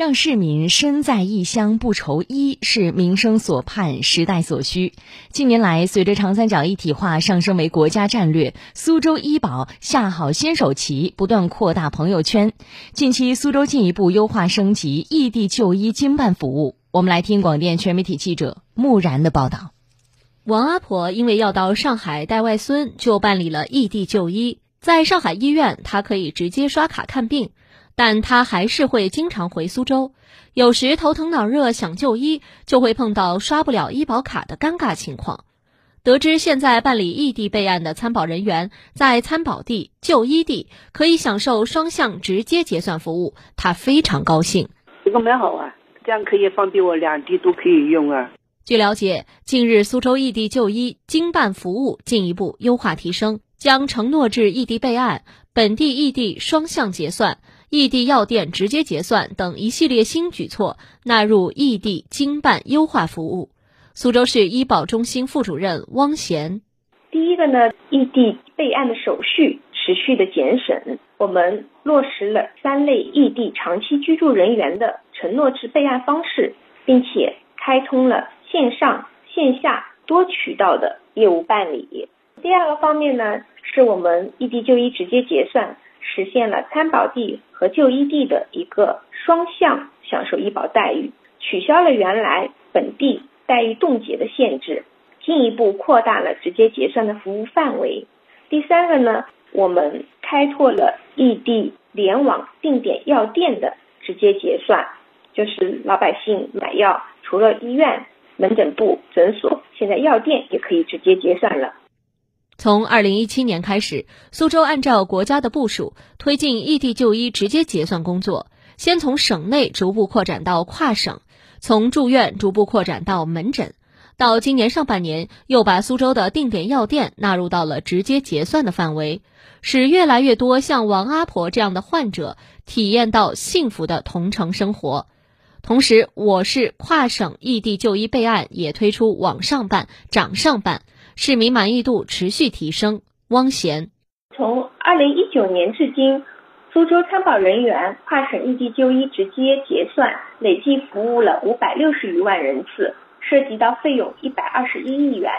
让市民身在异乡不愁医，是民生所盼、时代所需。近年来，随着长三角一体化上升为国家战略，苏州医保下好先手棋，不断扩大朋友圈。近期，苏州进一步优化升级异地就医经办服务。我们来听广电全媒体记者木然的报道。王阿婆因为要到上海带外孙，就办理了异地就医。在上海医院，她可以直接刷卡看病。但他还是会经常回苏州，有时头疼脑热想就医，就会碰到刷不了医保卡的尴尬情况。得知现在办理异地备案的参保人员在参保地、就医地可以享受双向直接结算服务，他非常高兴。这个蛮好啊，这样可以方便我两地都可以用啊。据了解，近日苏州异地就医经办服务进一步优化提升，将承诺制异地备案、本地异地双向结算。异地药店直接结算等一系列新举措纳入异地经办优化服务。苏州市医保中心副主任汪贤，第一个呢，异地备案的手续持续的减省，我们落实了三类异地长期居住人员的承诺制备案方式，并且开通了线上线下多渠道的业务办理。第二个方面呢，是我们异地就医直接结算。实现了参保地和就医地的一个双向享受医保待遇，取消了原来本地待遇冻结的限制，进一步扩大了直接结算的服务范围。第三个呢，我们开拓了异地联网定点药店的直接结算，就是老百姓买药除了医院、门诊部、诊所，现在药店也可以直接结算了。从二零一七年开始，苏州按照国家的部署，推进异地就医直接结算工作，先从省内逐步扩展到跨省，从住院逐步扩展到门诊，到今年上半年，又把苏州的定点药店纳入到了直接结算的范围，使越来越多像王阿婆这样的患者体验到幸福的同城生活。同时，我市跨省异地就医备案也推出网上办、掌上办。市民满意度持续提升。汪贤，从二零一九年至今，苏州参保人员跨省异地就医直接结算累计服务了五百六十余万人次，涉及到费用一百二十一亿元。